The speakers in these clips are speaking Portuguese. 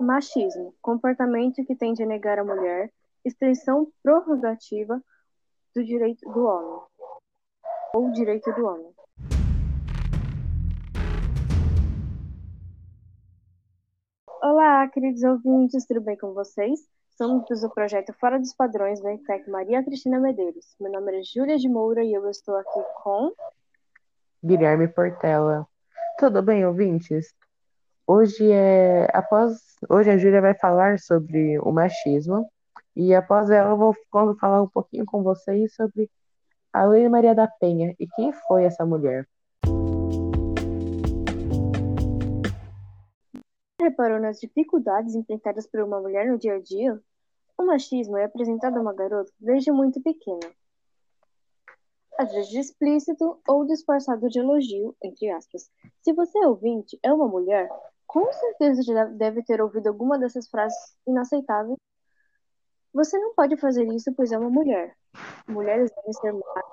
Machismo, comportamento que tende a negar a mulher, extensão prorrogativa do direito do homem, ou direito do homem. Olá, queridos ouvintes, tudo bem com vocês? Somos do projeto Fora dos Padrões da ETEC Maria Cristina Medeiros. Meu nome é Júlia de Moura e eu estou aqui com... Guilherme Portela. Tudo bem, ouvintes? Hoje é após hoje a Júlia vai falar sobre o machismo e após ela eu vou falar um pouquinho com vocês sobre a Lei Maria da Penha e quem foi essa mulher. Reparou nas dificuldades enfrentadas por uma mulher no dia a dia? O machismo é apresentado a uma garota desde muito pequena. Às vezes explícito ou disfarçado de elogio, entre aspas. Se você é ouvinte, é uma mulher, com certeza já deve ter ouvido alguma dessas frases inaceitáveis. Você não pode fazer isso, pois é uma mulher. Mulheres devem ser mais.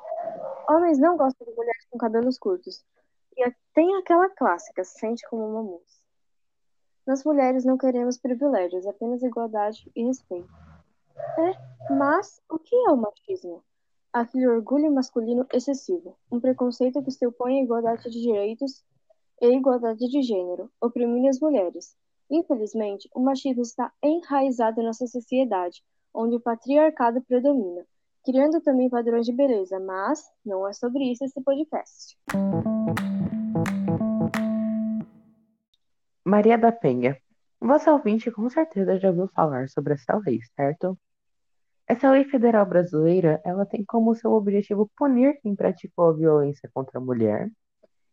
Homens não gostam de mulheres com cabelos curtos. E tem aquela clássica, sente como uma moça. Nós mulheres não queremos privilégios, apenas igualdade e respeito. É, mas o que é o machismo? Aquele orgulho masculino excessivo, um preconceito que se opõe à igualdade de direitos e igualdade de gênero, oprimindo as mulheres. Infelizmente, o machismo está enraizado na nossa sociedade, onde o patriarcado predomina, criando também padrões de beleza, mas não é sobre isso esse podcast. Maria da Penha. Você ouvinte com certeza já ouviu falar sobre essa lei, certo? Essa lei federal brasileira, ela tem como seu objetivo punir quem praticou a violência contra a mulher,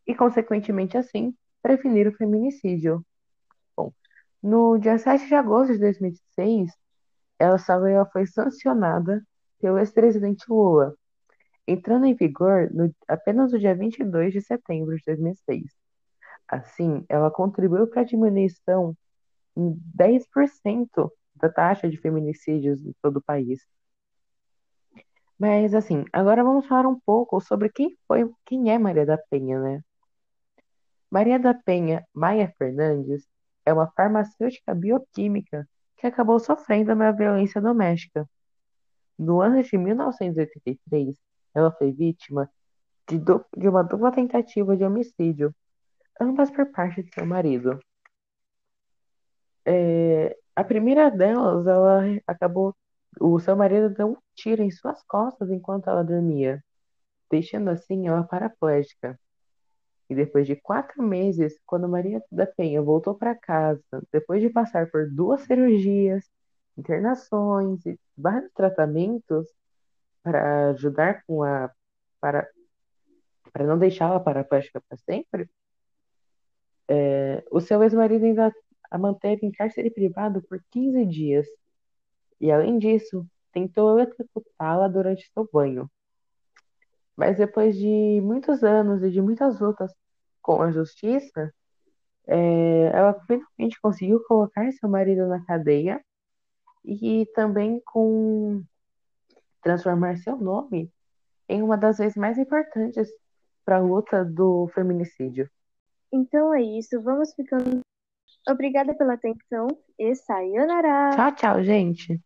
e, consequentemente, assim, prevenir o feminicídio. Bom, no dia 7 de agosto de 2006, essa lei foi sancionada pelo ex-presidente Lula, entrando em vigor no, apenas no dia 22 de setembro de 2006. Assim, ela contribuiu para a diminuição em 10% da taxa de feminicídios em todo o país. Mas assim, agora vamos falar um pouco sobre quem foi, quem é Maria da Penha, né? Maria da Penha Maia Fernandes é uma farmacêutica bioquímica que acabou sofrendo uma violência doméstica. No ano de 1983, ela foi vítima de, de uma dupla tentativa de homicídio, ambas por parte de seu marido. É, a primeira delas, ela acabou. O seu marido deu um tiro em suas costas enquanto ela dormia, deixando assim ela paraplégica. E depois de quatro meses, quando Maria da Penha voltou para casa, depois de passar por duas cirurgias, internações e vários tratamentos para ajudar com a para para não deixá-la paraplégica para sempre, é, o seu ex-marido ainda a manteve em cárcere privado por 15 dias. E além disso, tentou eletrocutá-la durante seu banho. Mas depois de muitos anos e de muitas lutas com a justiça, é, ela finalmente conseguiu colocar seu marido na cadeia e também com transformar seu nome em uma das vezes mais importantes para a luta do feminicídio. Então é isso, vamos ficando. Obrigada pela atenção e sayonara! Tchau, tchau, gente!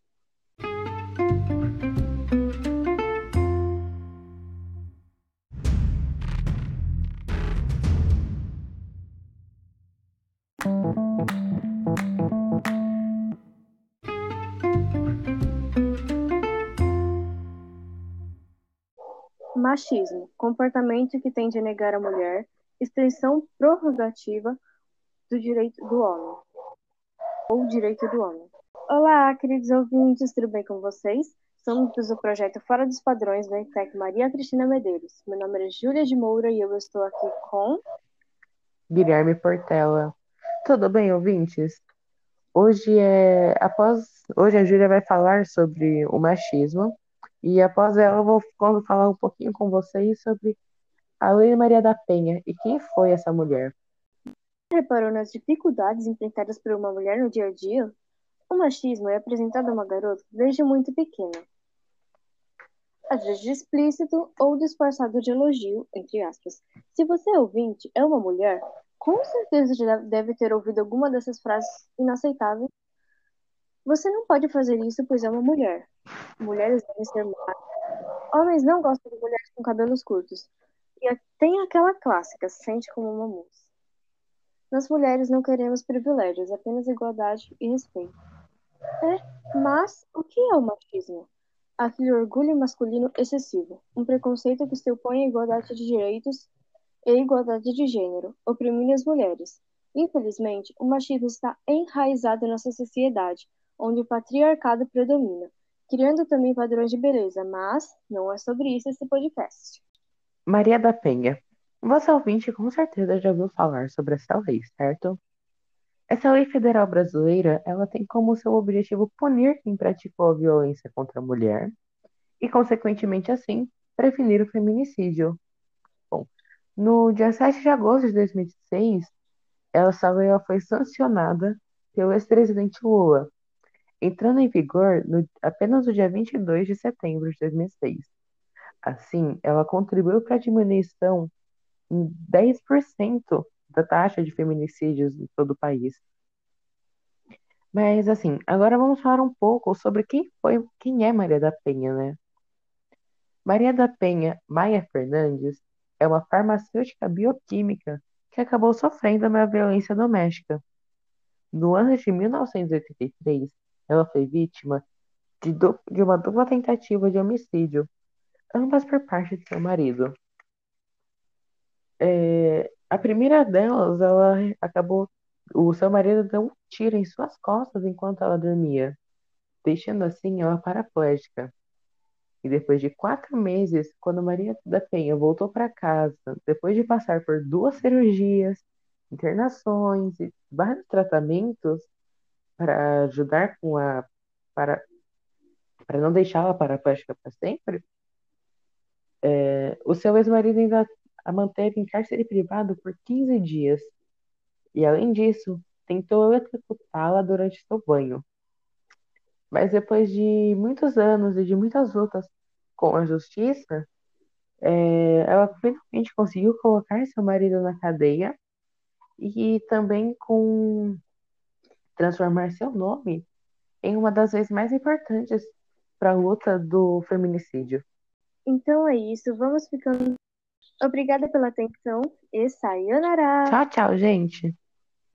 Machismo, comportamento que tende a negar a mulher, extensão prorrogativa do direito do homem, ou direito do homem. Olá, queridos ouvintes, tudo bem com vocês? Somos do projeto Fora dos Padrões da ETEC Maria Cristina Medeiros. Meu nome é Júlia de Moura e eu estou aqui com... Guilherme Portela. Tudo bem, ouvintes? Hoje é após hoje a Júlia vai falar sobre o machismo e após ela eu vou falar um pouquinho com vocês sobre a Lei Maria da Penha e quem foi essa mulher. Reparou nas dificuldades enfrentadas por uma mulher no dia a dia? O machismo é apresentado a uma garota desde muito pequena. Às vezes explícito ou disfarçado de elogio, entre aspas. Se você é ouvinte, é uma mulher, com certeza deve ter ouvido alguma dessas frases inaceitáveis. Você não pode fazer isso, pois é uma mulher. Mulheres devem ser mais. Homens não gostam de mulheres com cabelos curtos. E tem aquela clássica, sente como uma moça. Nós mulheres não queremos privilégios, apenas igualdade e respeito. É, mas o que é o machismo? Aquele orgulho masculino excessivo, um preconceito que se opõe à igualdade de direitos e igualdade de gênero, oprimindo as mulheres. Infelizmente, o machismo está enraizado na nossa sociedade, onde o patriarcado predomina, criando também padrões de beleza, mas não é sobre isso esse podcast. Maria da Penha. Você ouvinte com certeza já ouviu falar sobre essa lei, certo? Essa lei federal brasileira, ela tem como seu objetivo punir quem praticou a violência contra a mulher e, consequentemente assim, prevenir o feminicídio. Bom, no dia 7 de agosto de 2006, essa lei foi sancionada pelo ex-presidente Lula, entrando em vigor no, apenas no dia 22 de setembro de 2006. Assim, ela contribuiu para a diminuição em 10% da taxa de feminicídios em todo o país. Mas assim, agora vamos falar um pouco sobre quem foi, quem é Maria da Penha, né? Maria da Penha Maia Fernandes é uma farmacêutica bioquímica que acabou sofrendo uma violência doméstica. No ano de 1983, ela foi vítima de, de uma dupla tentativa de homicídio, ambas por parte de seu marido. É, a primeira delas, ela acabou. O seu marido deu um tiro em suas costas enquanto ela dormia, deixando assim ela paraplégica. E depois de quatro meses, quando Maria da Penha voltou para casa, depois de passar por duas cirurgias, internações e vários tratamentos para ajudar com a. para, para não deixá-la paraplégica para sempre, é, o seu ex-marido ainda a manteve em cárcere privado por 15 dias. E, além disso, tentou eletrocutá-la durante seu banho. Mas depois de muitos anos e de muitas lutas com a justiça, é, ela finalmente conseguiu colocar seu marido na cadeia e também com transformar seu nome em uma das vezes mais importantes para a luta do feminicídio. Então é isso, vamos ficando Obrigada pela atenção e sayonara! Tchau, tchau, gente!